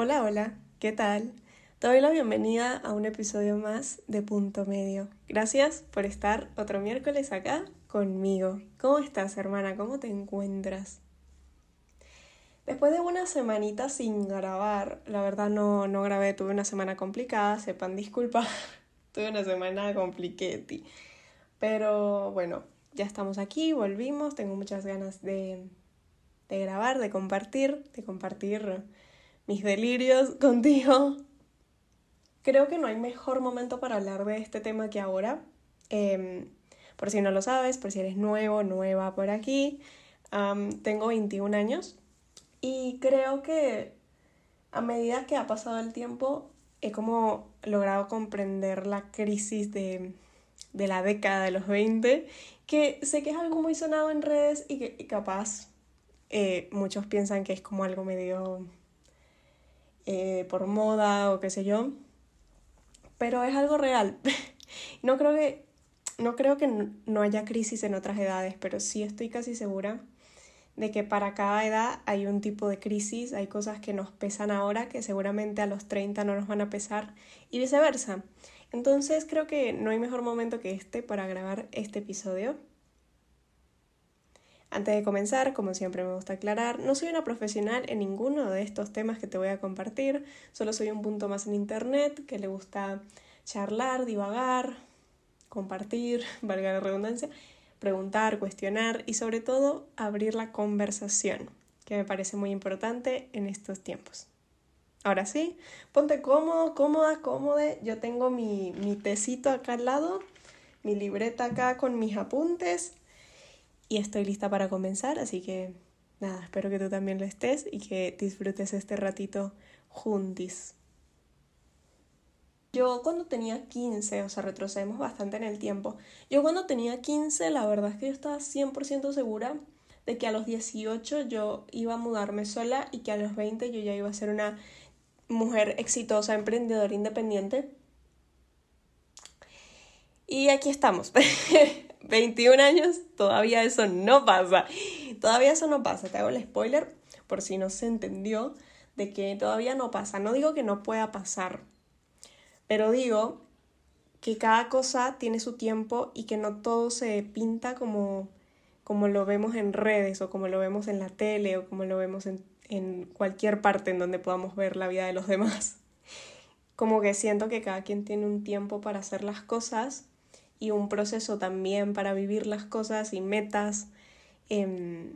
Hola, hola, ¿qué tal? Te doy la bienvenida a un episodio más de Punto Medio. Gracias por estar otro miércoles acá conmigo. ¿Cómo estás, hermana? ¿Cómo te encuentras? Después de una semanita sin grabar, la verdad no, no grabé, tuve una semana complicada, sepan disculpar, tuve una semana compliquetti. Pero bueno, ya estamos aquí, volvimos, tengo muchas ganas de, de grabar, de compartir, de compartir mis delirios contigo. Creo que no hay mejor momento para hablar de este tema que ahora. Em, por si no lo sabes, por si eres nuevo, nueva por aquí, tengo 21 años y creo que a medida que ha pasado el tiempo he como logrado comprender la crisis de, de la década de los 20, que sé que es algo muy sonado en redes y que capaz eh, muchos piensan que es como algo medio eh, por moda o qué sé yo, pero es algo real. no creo que no creo que no haya crisis en otras edades, pero sí estoy casi segura de que para cada edad hay un tipo de crisis, hay cosas que nos pesan ahora que seguramente a los 30 no nos van a pesar y viceversa. Entonces creo que no hay mejor momento que este para grabar este episodio. Antes de comenzar, como siempre me gusta aclarar, no soy una profesional en ninguno de estos temas que te voy a compartir, solo soy un punto más en Internet que le gusta charlar, divagar, compartir, valga la redundancia, preguntar, cuestionar y sobre todo abrir la conversación, que me parece muy importante en estos tiempos. Ahora sí, ponte cómodo, cómoda, cómode. Yo tengo mi, mi tecito acá al lado, mi libreta acá con mis apuntes y estoy lista para comenzar, así que nada, espero que tú también lo estés y que disfrutes este ratito juntis. Yo cuando tenía 15, o sea, retrocedemos bastante en el tiempo, yo cuando tenía 15 la verdad es que yo estaba 100% segura de que a los 18 yo iba a mudarme sola y que a los 20 yo ya iba a ser una mujer exitosa, emprendedora, independiente. Y aquí estamos. 21 años, todavía eso no pasa. Todavía eso no pasa. Te hago el spoiler por si no se entendió de que todavía no pasa. No digo que no pueda pasar, pero digo que cada cosa tiene su tiempo y que no todo se pinta como, como lo vemos en redes o como lo vemos en la tele o como lo vemos en, en cualquier parte en donde podamos ver la vida de los demás. Como que siento que cada quien tiene un tiempo para hacer las cosas y un proceso también para vivir las cosas y metas em,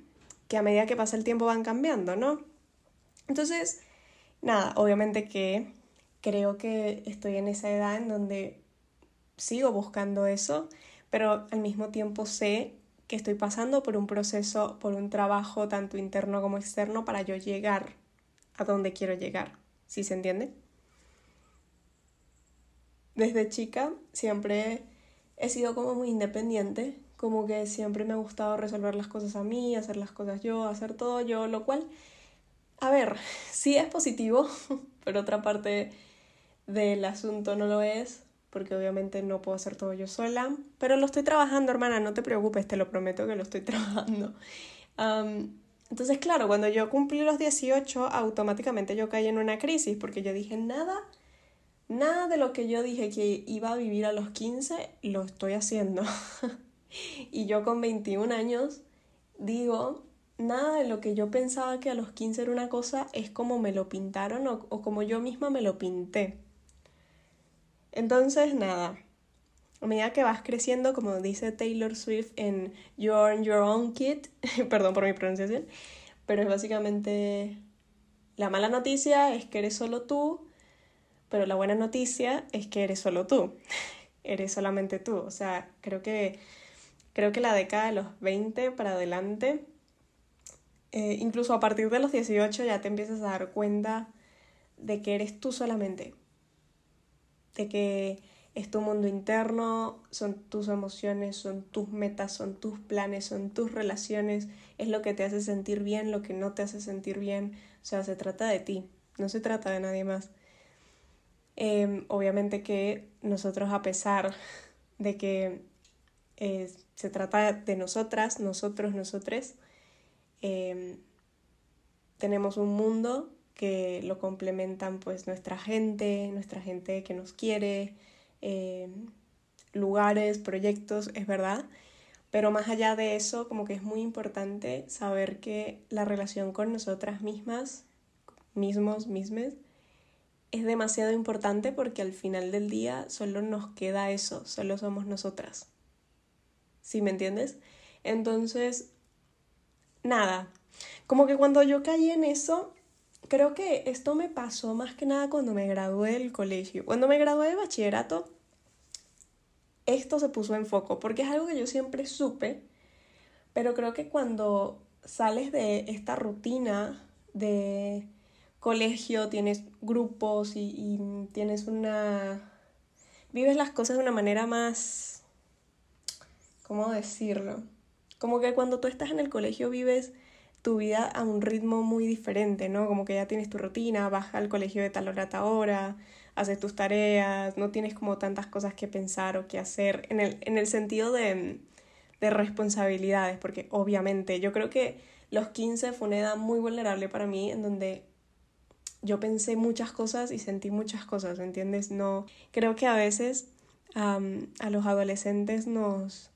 que a medida que pasa el tiempo van cambiando, ¿no? Entonces, nada, obviamente que creo que estoy en esa edad en donde sigo buscando eso, pero al mismo tiempo sé que estoy pasando por un proceso, por un trabajo tanto interno como externo para yo llegar a donde quiero llegar, ¿sí se entiende? Desde chica siempre he sido como muy independiente, como que siempre me ha gustado resolver las cosas a mí, hacer las cosas yo, hacer todo yo, lo cual, a ver, sí es positivo, pero otra parte del asunto no lo es, porque obviamente no puedo hacer todo yo sola, pero lo estoy trabajando, hermana, no te preocupes, te lo prometo que lo estoy trabajando. entonces, claro, cuando yo cumplí los 18, automáticamente yo caí en una crisis, porque yo dije, nada Nada de lo que yo dije que iba a vivir a los 15 lo estoy haciendo. y yo con 21 años digo, nada de lo que yo pensaba que a los 15 era una cosa es como me lo pintaron o, como yo misma me lo pinté. Entonces, nada, a medida que vas creciendo, como dice Taylor Swift en You're Your Own Kid, perdón por mi pronunciación, pero es básicamente la mala noticia es que eres solo tú pero la buena noticia es que eres solo tú, eres solamente tú. O sea, creo que, creo que la década de los 20 para adelante, eh, incluso a partir de los 18 ya te empiezas a dar cuenta de que eres tú solamente, de que es tu mundo interno, son tus emociones, son tus metas, son tus planes, son tus relaciones, es lo que te hace sentir bien, lo que no te hace sentir bien, o sea, se trata de ti, no se trata de nadie más. Em, obviamente que nosotros, a pesar de que eh, se trata de nosotras, nosotros, nosotres, em, tenemos un mundo que lo complementan pues nuestra gente, nuestra gente que nos quiere, eh, lugares, proyectos, es verdad. Pero más allá de eso, como que es muy importante saber que la relación con nosotras mismas, mismos, mismes, es demasiado importante porque al final del día solo nos queda eso, solo somos nosotras. ¿Sí me entiendes? Entonces, nada, como que cuando yo caí en eso, creo que esto me pasó más que nada cuando me gradué del colegio. Cuando me gradué de bachillerato, esto se puso en foco, porque es algo que yo siempre supe, pero creo que cuando sales de esta rutina de colegio, tienes grupos y, tienes una... vives las cosas de una manera más... ¿cómo decirlo? Como que cuando tú estás en el colegio vives tu vida a un ritmo muy diferente, ¿no? Como que ya tienes tu rutina, vas al colegio de tal hora a tal hora, haces tus tareas, no tienes como tantas cosas que pensar o que hacer en el, en el sentido de, de responsabilidades, porque obviamente yo creo que los 15 fue una edad muy vulnerable para mí en donde yo pensé muchas cosas y sentí muchas cosas, ¿entiendes? No, creo que a veces a los adolescentes nos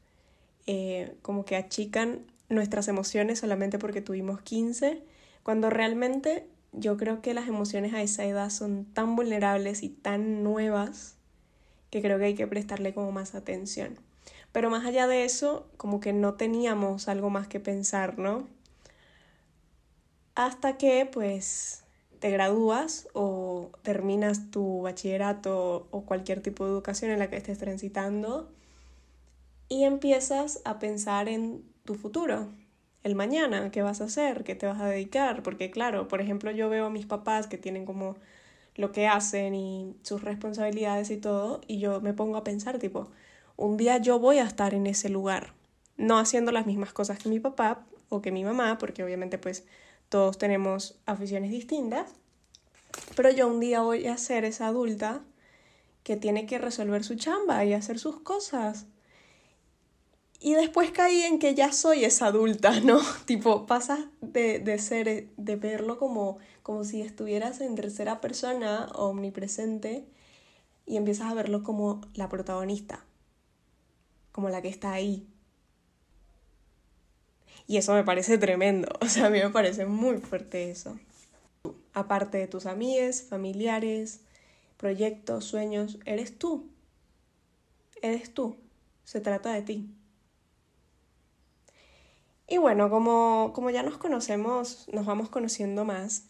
eh, como que achican nuestras emociones solamente porque tuvimos 15, cuando realmente yo creo que las emociones a esa edad son tan vulnerables y tan nuevas que creo que hay que prestarle como más atención. Pero más allá de eso, como que no teníamos algo más que pensar, ¿no? Hasta que pues te gradúas o terminas tu bachillerato o cualquier tipo de educación en la que estés transitando y empiezas a pensar en tu futuro, el mañana, qué vas a hacer, qué te vas a dedicar, porque claro, por ejemplo, yo veo a mis papás que tienen como lo que hacen y sus responsabilidades y todo, y yo me pongo a pensar, tipo, un día yo voy a estar en ese lugar, no haciendo las mismas cosas que mi papá o que mi mamá, porque obviamente pues todos tenemos aficiones distintas, pero yo un día voy a ser esa adulta que tiene que resolver su chamba y hacer sus cosas y después caí en que ya soy esa adulta, ¿no? tipo, pasas de, de ser, de verlo como, como si estuvieras en tercera persona omnipresente y empiezas a verlo como la protagonista, como la que está ahí. Y eso me parece tremendo, o sea, a mí me parece muy fuerte eso. Aparte de tus amigues, familiares, proyectos, sueños, eres tú. Eres tú. Se trata de ti. Y bueno, como, como ya nos conocemos, nos vamos conociendo más.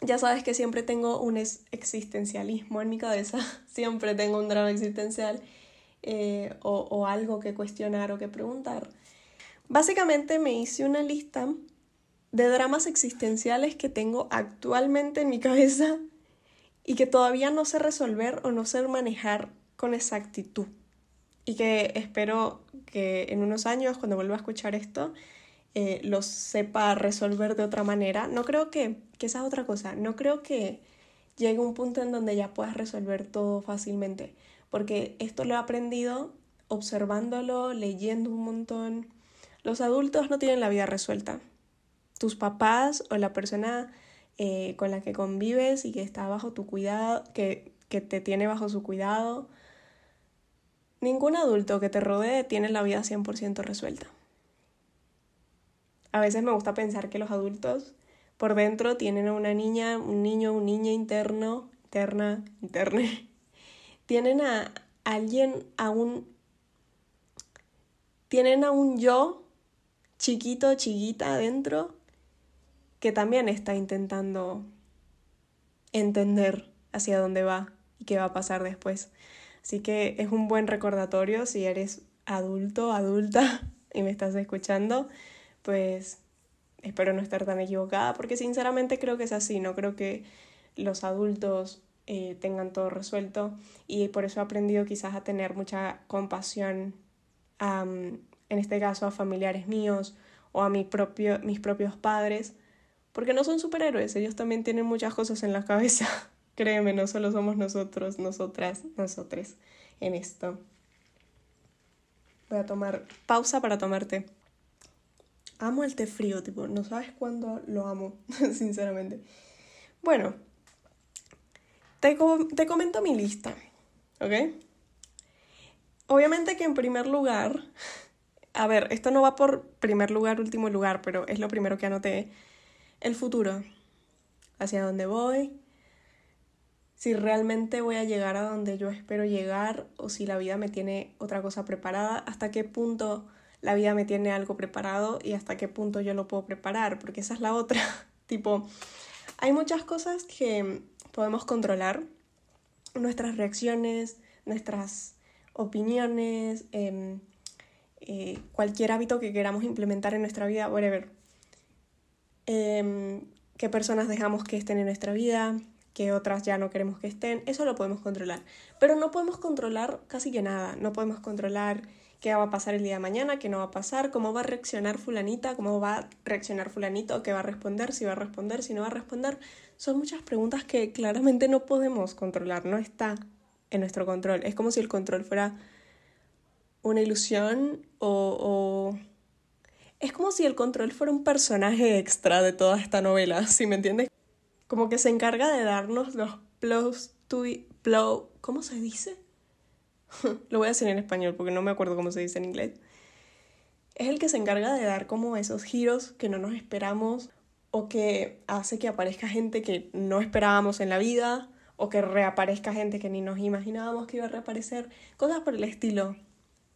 Ya sabes que siempre tengo un existencialismo en mi cabeza, siempre tengo un drama existencial eh, o, o algo que cuestionar o que preguntar. Básicamente me hice una lista de dramas existenciales que tengo actualmente en mi cabeza y que todavía no sé resolver o no sé manejar con exactitud y que espero que en unos años, cuando vuelva a escuchar esto, eh, los sepa resolver de otra manera. No creo que, que esa es otra cosa, no creo que llegue un punto en donde ya puedas resolver todo fácilmente, porque esto lo he aprendido observándolo, leyendo un montón. Los adultos no tienen la vida resuelta. Tus papás o la persona eh, con la que convives y que está bajo tu cuidado, que, que te tiene bajo su cuidado, Ningún adulto que te rodee tiene la vida 100% resuelta. A veces me gusta pensar que los adultos por dentro tienen a una niña, un niño, un niña interno, interna, interne. Tienen a alguien, a un... Tienen a un yo chiquito, chiquita adentro que también está intentando entender hacia dónde va y qué va a pasar después. Así que es un buen recordatorio si eres adulto, adulta y me estás escuchando, pues espero no estar tan equivocada, porque sinceramente creo que es así, no creo que los adultos eh, tengan todo resuelto y por eso he aprendido quizás a tener mucha compasión, en este caso a familiares míos o a mis propios padres, porque no son superhéroes, ellos también tienen muchas cosas en la cabeza. Créeme, no solo somos nosotros, nosotras, nosotres en esto. Voy a tomar pausa para tomarte. Amo el té frío, tipo, no sabes cuándo lo amo, sinceramente. Bueno, te, te comento mi lista, ¿ok? Obviamente que en primer lugar, a ver, esto no va por primer lugar, último lugar, pero es lo primero que anoté, el futuro, hacia dónde voy, si realmente voy a llegar a donde yo espero llegar o si la vida me tiene otra cosa preparada, hasta qué punto la vida me tiene algo preparado y hasta qué punto yo lo puedo preparar, porque esa es la otra. tipo, hay muchas cosas que podemos controlar, nuestras reacciones, nuestras opiniones, em, eh, cualquier hábito que queramos implementar en nuestra vida, whatever. Eh, qué personas dejamos que estén en nuestra vida, que otras ya no queremos que estén, eso lo podemos controlar. Pero no podemos controlar casi que nada, no podemos controlar qué va a pasar el día de mañana, qué no va a pasar, cómo va a reaccionar fulanita, cómo va a reaccionar fulanito, qué va a responder, si va a responder, si no va a responder. Son muchas preguntas que claramente no podemos controlar, no está en nuestro control. Es como si el control fuera una ilusión o. Es como si el control fuera un personaje extra de toda esta novela, si me entiendes? como que se encarga de darnos los plows plow, ¿cómo se dice? Lo voy a decir en español porque no me acuerdo cómo se dice en inglés. Es el que se encarga de dar como esos giros que no nos esperamos o que hace que aparezca gente que no esperábamos en la vida o que reaparezca gente que ni nos imaginábamos que iba a reaparecer, cosas por el estilo.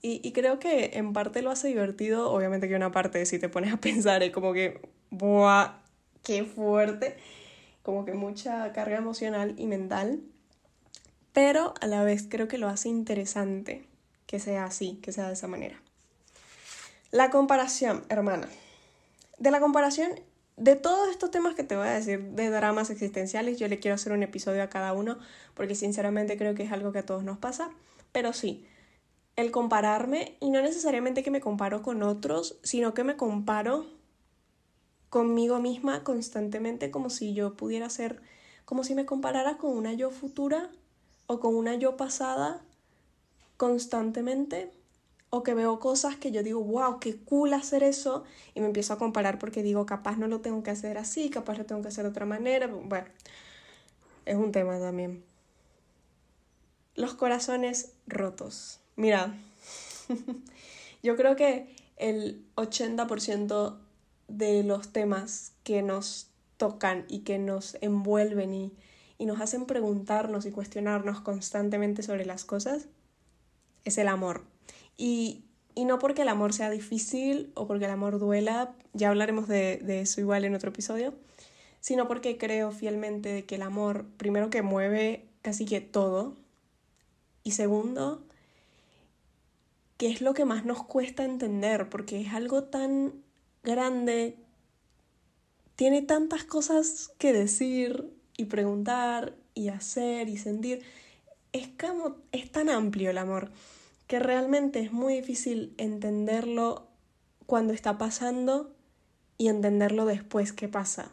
Y, y creo que en parte lo hace divertido, obviamente que una parte, si te pones a pensar, es como que, ¡buah! ¡Qué fuerte! como que mucha carga emocional y mental, pero a la vez creo que lo hace interesante que sea así, que sea de esa manera. La comparación, hermana. De la comparación, de todos estos temas que te voy a decir, de dramas existenciales, yo le quiero hacer un episodio a cada uno, porque sinceramente creo que es algo que a todos nos pasa, pero sí, el compararme, y no necesariamente que me comparo con otros, sino que me comparo conmigo misma constantemente como si yo pudiera ser, como si me comparara con una yo futura o con una yo pasada constantemente o que veo cosas que yo digo, wow, qué cool hacer eso y me empiezo a comparar porque digo, capaz no lo tengo que hacer así, capaz lo tengo que hacer de otra manera. Bueno, es un tema también. Los corazones rotos. Mira, yo creo que el 80% de los temas que nos tocan y que nos envuelven y, nos hacen preguntarnos y cuestionarnos constantemente sobre las cosas es el amor. Y, no porque el amor sea difícil o porque el amor duela, ya hablaremos de, de eso igual en otro episodio, sino porque creo fielmente de que el amor, primero que mueve casi que todo, y segundo, que es lo que más nos cuesta entender, porque es algo tan grande, tiene tantas cosas que decir y preguntar y hacer y sentir. Es, como, es tan amplio el amor que realmente es muy difícil entenderlo cuando está pasando y entenderlo después que pasa.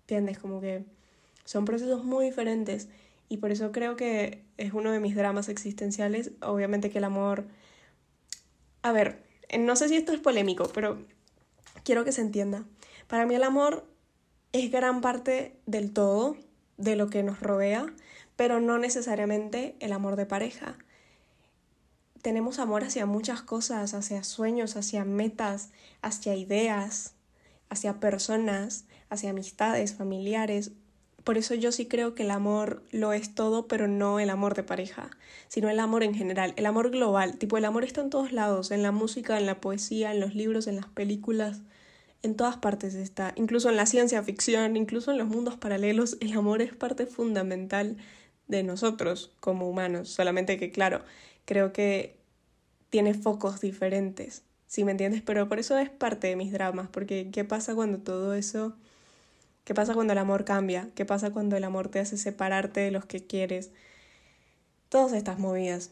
¿Entiendes? Como que son procesos muy diferentes y por eso creo que es uno de mis dramas existenciales. Obviamente que el amor... A ver, no sé si esto es polémico, pero quiero que se entienda. Para mí el amor es gran parte del todo, de lo que nos rodea, pero no necesariamente el amor de pareja. Tenemos amor hacia muchas cosas, hacia sueños, hacia metas, hacia ideas, hacia personas, hacia amistades, familiares. Por eso yo sí creo que el amor lo es todo, pero no el amor de pareja, sino el amor en general, el amor global. Tipo, el amor está en todos lados, en la música, en la poesía, en los libros, en las películas, en todas partes está, incluso en la ciencia ficción, incluso en los mundos paralelos, el amor es parte fundamental de nosotros como humanos, solamente que claro, creo que tiene focos diferentes, si me entiendes, pero por eso es parte de mis dramas, porque ¿qué pasa cuando todo eso, qué pasa cuando el amor cambia? ¿Qué pasa cuando el amor te hace separarte de los que quieres? Todas estas movidas.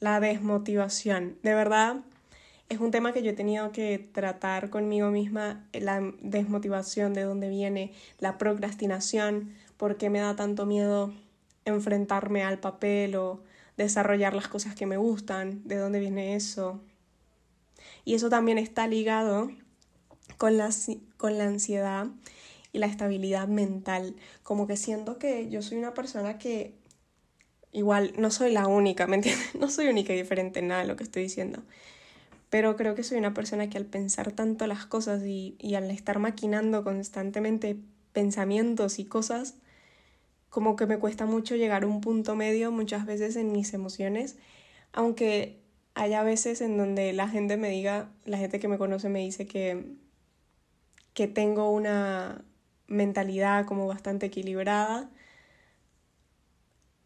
La desmotivación, de verdad, es un tema que yo he tenido que tratar conmigo misma, la desmotivación, de dónde viene, la procrastinación, por qué me da tanto miedo enfrentarme al papel o desarrollar las cosas que me gustan, de dónde viene eso. Y eso también está ligado con la, con la ansiedad y la estabilidad mental. Como que siento que yo soy una persona que igual no soy la única, ¿me entiendes? No soy única y diferente en nada de lo que estoy diciendo. Pero creo que soy una persona que al pensar tanto las cosas y, y al estar maquinando constantemente pensamientos y cosas, como que me cuesta mucho llegar a un punto medio muchas veces en mis emociones, aunque haya veces en donde la gente me diga, la gente que me conoce me dice que, que tengo una mentalidad como bastante equilibrada,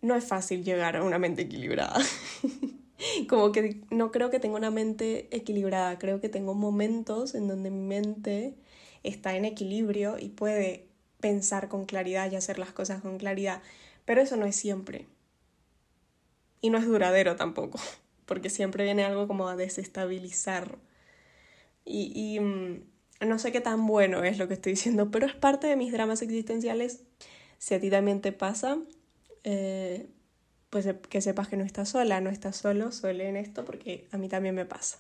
no es fácil llegar a una mente equilibrada. como que no creo que tenga una mente equilibrada, creo que tengo momentos en donde mi mente está en equilibrio y puede pensar con claridad y hacer las cosas con claridad, pero eso no es siempre. Y no es duradero tampoco, porque siempre viene algo como a desestabilizar. Y, y mm, no sé qué tan bueno es lo que estoy diciendo, pero es parte de mis dramas existenciales. Si a ti también te pasa, eh, pues que sepas que no estás sola, no estás solo, suele en esto, porque a mí también me pasa.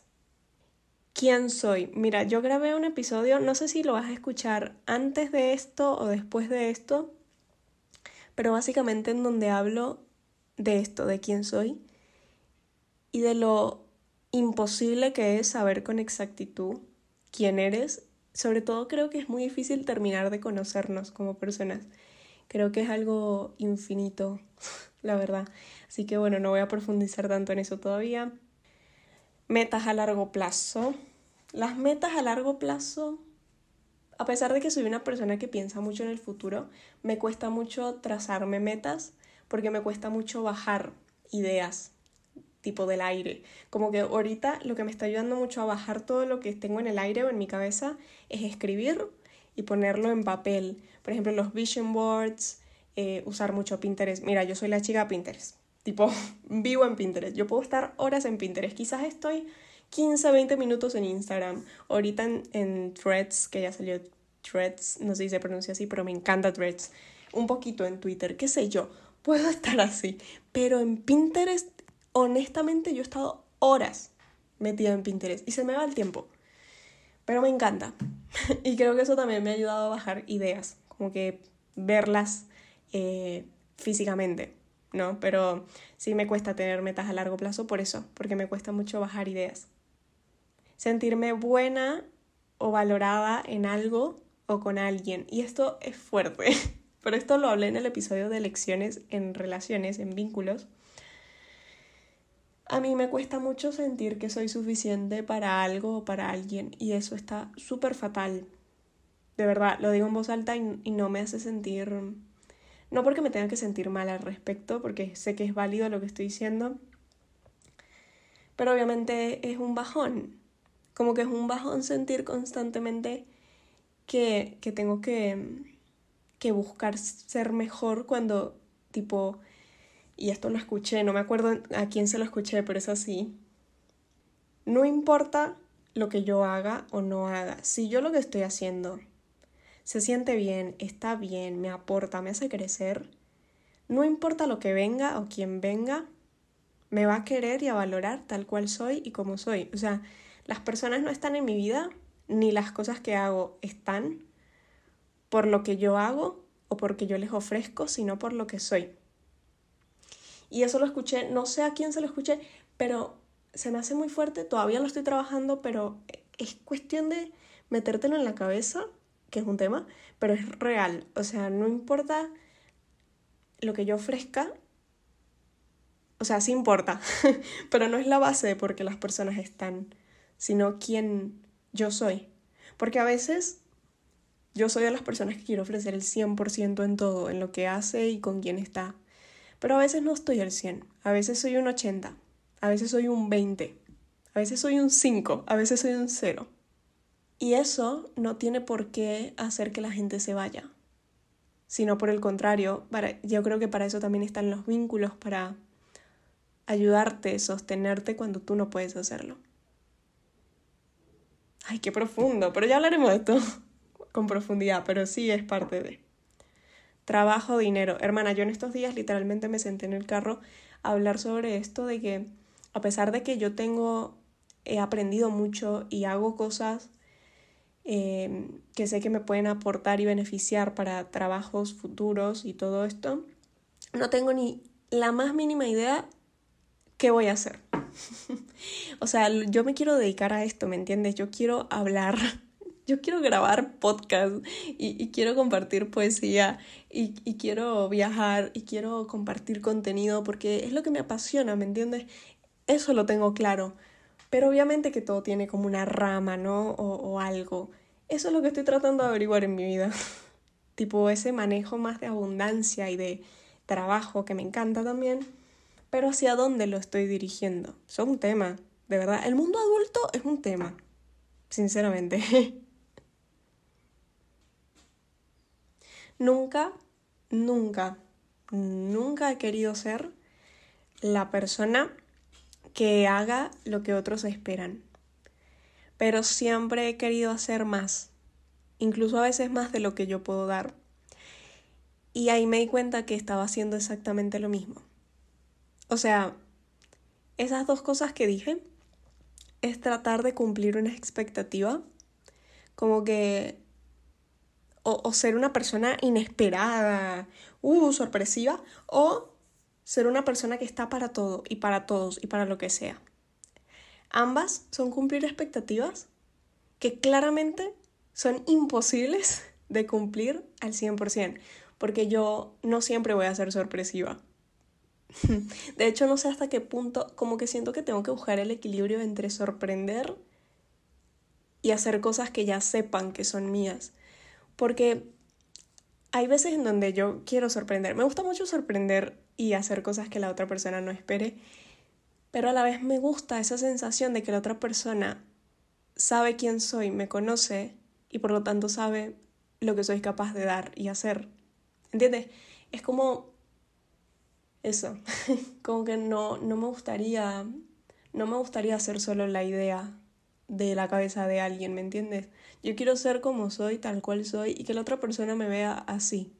¿Quién soy? Mira, yo grabé un episodio, no sé si lo vas a escuchar antes de esto o después de esto, pero básicamente en donde hablo de esto, de quién soy y de lo imposible que es saber con exactitud quién eres. Sobre todo creo que es muy difícil terminar de conocernos como personas. Creo que es algo infinito, la verdad. Así que bueno, no voy a profundizar tanto en eso todavía. Metas a largo plazo. Las metas a largo plazo, a pesar de que soy una persona que piensa mucho en el futuro, me cuesta mucho trazarme metas porque me cuesta mucho bajar ideas tipo del aire. Como que ahorita lo que me está ayudando mucho a bajar todo lo que tengo en el aire o en mi cabeza es escribir y ponerlo en papel. Por ejemplo, los vision boards, eh, usar mucho Pinterest. Mira, yo soy la chica Pinterest. Tipo, vivo en Pinterest. Yo puedo estar horas en Pinterest. Quizás estoy 15, 20 minutos en Instagram. Ahorita en, en Threads, que ya salió Threads, no sé si se pronuncia así, pero me encanta Threads. Un poquito en Twitter, qué sé yo. Puedo estar así. Pero en Pinterest, honestamente, yo he estado horas metida en Pinterest y se me va el tiempo. Pero me encanta. y creo que eso también me ha ayudado a bajar ideas, como que verlas eh, físicamente. ¿no? Pero sí me cuesta tener metas a largo plazo por eso, porque me cuesta mucho bajar ideas. Sentirme buena o valorada en algo o con alguien. Y esto es fuerte, pero esto lo hablé en el episodio de lecciones en relaciones, en vínculos. A mí me cuesta mucho sentir que soy suficiente para algo o para alguien y eso está súper fatal. De verdad, lo digo en voz alta y, y no me hace sentir no porque me tenga que sentir mal al respecto, porque sé que es válido lo que estoy diciendo, pero obviamente es un bajón. Como que es un bajón sentir constantemente que, que tengo que, que buscar ser mejor cuando, tipo, y esto lo escuché, no me acuerdo a quién se lo escuché, pero es así. No importa lo que yo haga o no haga, si yo lo que estoy haciendo se siente bien, está bien, me aporta, me hace crecer, no importa lo que venga o quien venga, me va a querer y a valorar tal cual soy y como soy. O sea, las personas no están en mi vida, ni las cosas que hago están por lo que yo hago o porque yo les ofrezco, sino por lo que soy. Y eso lo escuché, no sé a quién se lo escuché, pero se me hace muy fuerte, todavía lo estoy trabajando, pero es cuestión de metértelo en la cabeza que es un tema, pero es real. O sea, no importa lo que yo ofrezca, o sea, sí importa, pero no es la base de por qué las personas están, sino quién yo soy. Porque a veces yo soy de las personas que quiero ofrecer el 100% en todo, en lo que hace y con quién está. Pero a veces no estoy al 100, a veces soy un 80, a veces soy un 20, a veces soy un 5, a veces soy un 0. Y eso no tiene por qué hacer que la gente se vaya, sino por el contrario, para, yo creo que para eso también están los vínculos, para ayudarte, sostenerte cuando tú no puedes hacerlo. Ay, qué profundo, pero ya hablaremos de esto con profundidad, pero sí es parte de. Trabajo, dinero. Hermana, yo en estos días literalmente me senté en el carro a hablar sobre esto de que a pesar de que yo tengo, he aprendido mucho y hago cosas eh, que sé que me pueden aportar y beneficiar para trabajos futuros y todo esto, no tengo ni la más mínima idea qué voy a hacer. o sea, yo me quiero dedicar a esto, ¿me entiendes? Yo quiero hablar, yo quiero grabar podcast y, quiero compartir poesía y, y, quiero viajar y quiero compartir contenido porque es lo que me apasiona, ¿me entiendes? Eso lo tengo claro. Pero obviamente que todo tiene como una rama, ¿no? O, o algo. Eso es lo que estoy tratando de averiguar en mi vida. tipo ese manejo más de abundancia y de trabajo que me encanta también. Pero hacia dónde lo estoy dirigiendo. Es un tema, de verdad. El mundo adulto es un tema, sinceramente. nunca, nunca, nunca he querido ser la persona que haga lo que otros esperan. Pero siempre he querido hacer más, incluso a veces más de lo que yo puedo dar. Y ahí me di cuenta que estaba haciendo exactamente lo mismo. O sea, esas dos cosas que dije es tratar de cumplir una expectativa, como que... O, ser una persona inesperada, uh, sorpresiva, o ser una persona que está para todo y para todos y para lo que sea. Ambas son cumplir expectativas que claramente son imposibles de cumplir al 100%, porque yo no siempre voy a ser sorpresiva. De hecho, no sé hasta qué punto, como que siento que tengo que buscar el equilibrio entre sorprender y hacer cosas que ya sepan que son mías. Porque hay veces en donde yo quiero sorprender. Me gusta mucho sorprender y hacer cosas que la otra persona no espere, pero a la vez me gusta esa sensación de que la otra persona sabe quién soy, me conoce y por lo tanto sabe lo que soy capaz de dar y hacer. ¿Entiendes? Es como eso, como que no, no me gustaría, no me gustaría ser solo la idea de la cabeza de alguien, ¿me entiendes? Yo quiero ser como soy, tal cual soy, y que la otra persona me vea así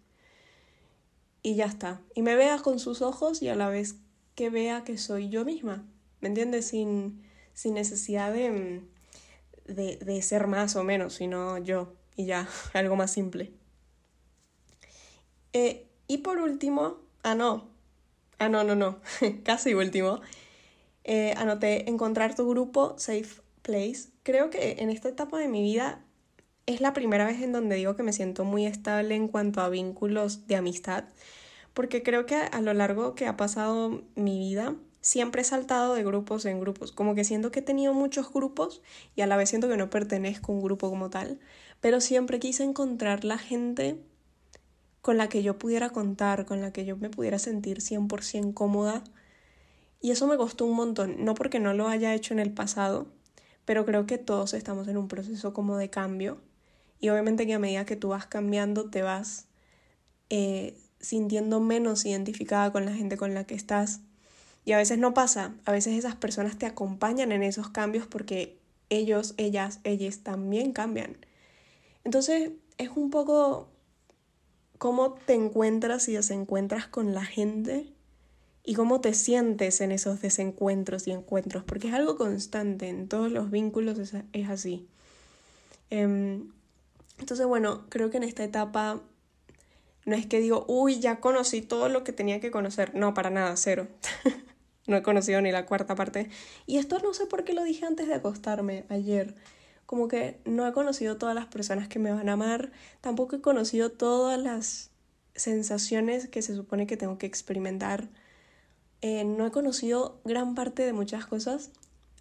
y ya está. Y me vea con sus ojos y a la vez que vea que soy yo misma, ¿me entiendes? Sin, sin necesidad de, de, de ser más o menos, sino yo y ya, algo más simple. Eh, y por último, ah no, ah no, no, no, casi último, eh, anoté encontrar tu grupo Safe Place. Creo que en esta etapa de mi vida es la primera vez en donde digo que me siento muy estable en cuanto a vínculos de amistad, porque creo que a lo largo que ha pasado mi vida, siempre he saltado de grupos en grupos, como que siento que he tenido muchos grupos y a la vez siento que no pertenezco a un grupo como tal, pero siempre quise encontrar la gente con la que yo pudiera contar, con la que yo me pudiera sentir 100% cómoda. Y eso me costó un montón, no porque no lo haya hecho en el pasado, pero creo que todos estamos en un proceso como de cambio y obviamente que a medida que tú vas cambiando, te vas eh, sintiendo menos identificada con la gente con la que estás. Y a veces no pasa, a veces esas personas te acompañan en esos cambios porque ellos, ellas, ellas también cambian. Entonces es un poco cómo te encuentras y desencuentras con la gente y cómo te sientes en esos desencuentros y encuentros, porque es algo constante, en todos los vínculos es, así. Em, entonces, bueno, creo que en esta etapa no es que digo, uy, ya conocí todo lo que tenía que conocer. No, para nada, cero. no he conocido ni la cuarta parte. Y esto no sé por qué lo dije antes de acostarme ayer. Como que no he conocido todas las personas que me van a amar. Tampoco he conocido todas las sensaciones que se supone que tengo que experimentar. Eh, no he conocido gran parte de muchas cosas.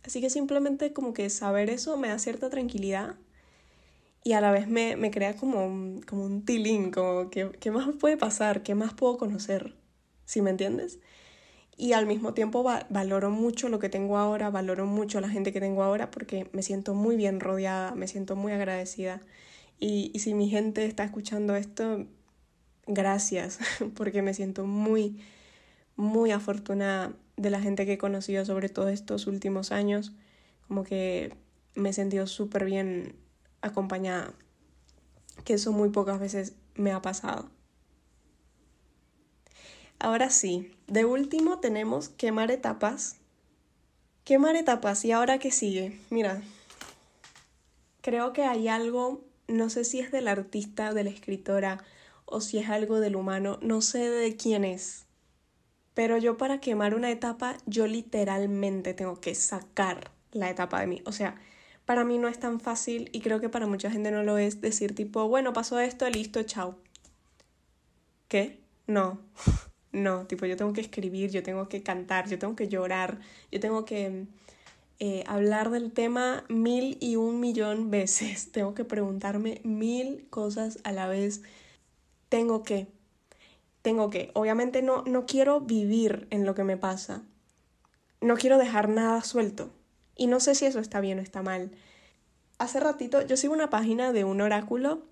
Así que simplemente como que saber eso me da cierta tranquilidad y a la vez me, me crea como un, como un tilín, como que, ¿qué más puede pasar? ¿Qué más puedo conocer? ¿Sí me entiendes? Y al mismo tiempo valoro mucho lo que tengo ahora, valoro mucho la gente que tengo ahora porque me siento muy bien rodeada, me siento muy agradecida. Y, y si mi gente está escuchando esto, gracias, porque me siento muy, muy afortunada de la gente que he conocido sobre todo estos últimos años. Como que me he sentido súper bien acompañada, que eso muy pocas veces me ha pasado. Ahora sí, de último tenemos quemar etapas. Quemar etapas, ¿y ahora qué sigue? Mira, creo que hay algo, no sé si es del artista, de la escritora, o si es algo del humano, no sé de quién es. Pero yo para quemar una etapa, yo literalmente tengo que sacar la etapa de mí. O sea, para mí no es tan fácil y creo que para mucha gente no lo es decir tipo, bueno, pasó esto, listo, chao. ¿Qué? No. no, tipo, yo tengo que escribir, yo tengo que cantar, yo tengo que llorar, yo tengo que eh, hablar del tema mil y un millón veces. Tengo que preguntarme mil cosas a la vez. Tengo que. Tengo que. Obviamente no, no quiero vivir en lo que me pasa. No quiero dejar nada suelto. Y no sé si eso está bien o está mal. Hace ratito yo sigo una página de un oráculo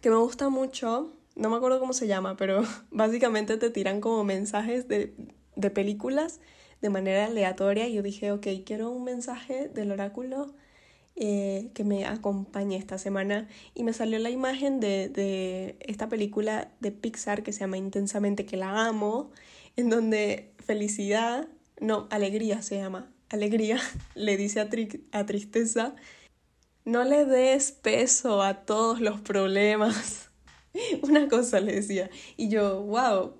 que me gusta mucho. No me acuerdo cómo se llama, pero básicamente te tiran como mensajes de, de películas de manera aleatoria y yo dije, ok, quiero un mensaje del oráculo eh, que me acompañe esta semana y me salió la imagen de, de esta película de Pixar que se llama Intensamente que la amo, en donde felicidad, no, alegría se llama, alegría le dice a, a tristeza, no le des peso a todos los problemas. Una cosa le decía. Y yo, wow,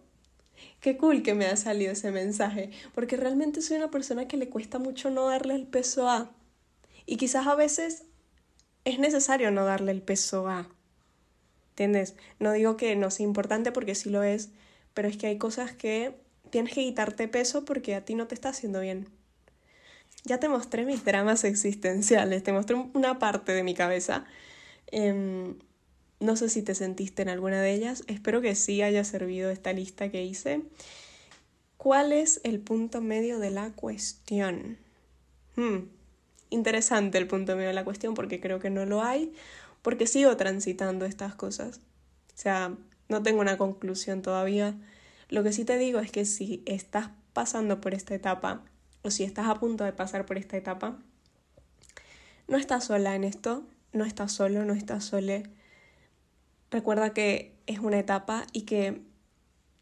qué cool que me ha salido ese mensaje, porque realmente soy una persona que le cuesta mucho no darle el peso a. Y quizás a veces es necesario no darle el peso a. ¿Entiendes? No digo que no sea importante porque sí lo es, pero es que hay cosas que tienes que quitarte peso porque a ti no te está haciendo bien. Ya te mostré mis dramas existenciales, te mostré una parte de mi cabeza. Em, no sé si te sentiste en alguna de ellas, espero que sí haya servido esta lista que hice. ¿Cuál es el punto medio de la cuestión? Hmm, interesante el punto medio de la cuestión porque creo que no lo hay, porque sigo transitando estas cosas. O sea, no tengo una conclusión todavía. Lo que sí te digo es que si estás pasando por esta etapa si estás a punto de pasar por esta etapa, no estás sola en esto, no estás solo, no estás sole. Recuerda que es una etapa y que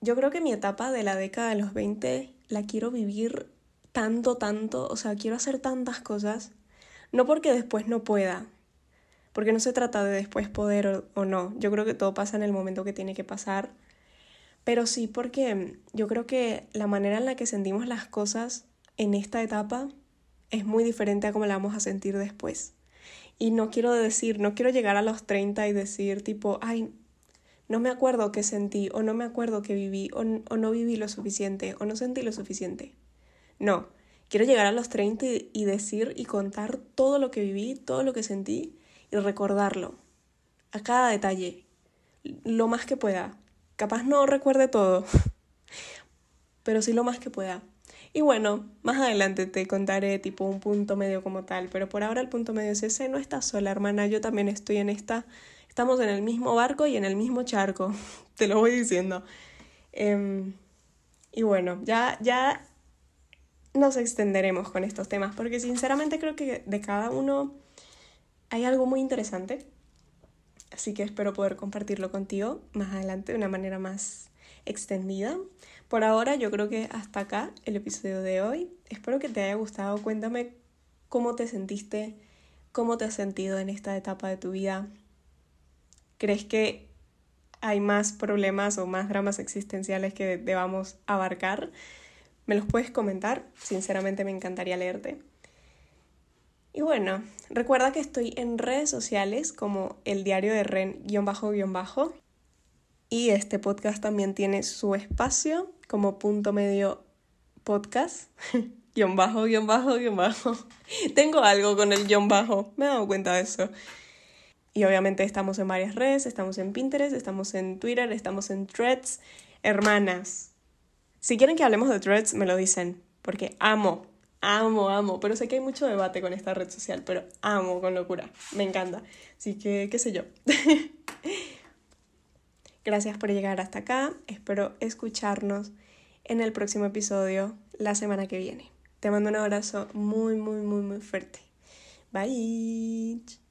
yo creo que mi etapa de la década de los 20 la quiero vivir tanto, tanto, o sea, quiero hacer tantas cosas, no porque después no pueda, porque no se trata de después poder o, o no, yo creo que todo pasa en el momento que tiene que pasar, pero sí porque yo creo que la manera en la que sentimos las cosas en esta etapa es muy diferente a cómo la vamos a sentir después. Y no quiero decir, no quiero llegar a los 30 y decir tipo, ay, no me acuerdo qué sentí, o no me acuerdo qué viví, o, no viví lo suficiente, o no sentí lo suficiente. No, quiero llegar a los 30 y, y decir y contar todo lo que viví, todo lo que sentí y recordarlo, a cada detalle, lo más que pueda. Capaz no recuerde todo, pero sí lo más que pueda. Y bueno, más adelante te contaré tipo un punto medio como tal, pero por ahora el punto medio es ese, no estás sola hermana, yo también estoy en esta, estamos en el mismo barco y en el mismo charco, te lo voy diciendo. Em, y bueno, ya, ya nos extenderemos con estos temas, porque sinceramente creo que de cada uno hay algo muy interesante, así que espero poder compartirlo contigo más adelante de una manera más extendida. Por ahora yo creo que hasta acá el episodio de hoy. Espero que te haya gustado. Cuéntame cómo te sentiste, cómo te has sentido en esta etapa de tu vida. ¿Crees que hay más problemas o más dramas existenciales que debamos abarcar? Me los puedes comentar. Sinceramente me encantaría leerte. Y bueno, recuerda que estoy en redes sociales como el diario de Ren-bajo-bajo. Y este podcast también tiene su espacio como punto medio podcast. guion bajo, guion bajo, guion bajo. Tengo algo con el guion bajo, me he dado cuenta de eso. Y obviamente estamos en varias redes, estamos en Pinterest, estamos en Twitter, estamos en Threads. Hermanas, si quieren que hablemos de Threads, me lo dicen, porque amo, amo, amo. Pero sé que hay mucho debate con esta red social, pero amo con locura, me encanta. Así que, qué sé yo. Gracias por llegar hasta acá. Espero escucharnos en el próximo episodio la semana que viene. Te mando un abrazo muy, muy, muy, muy fuerte. Bye.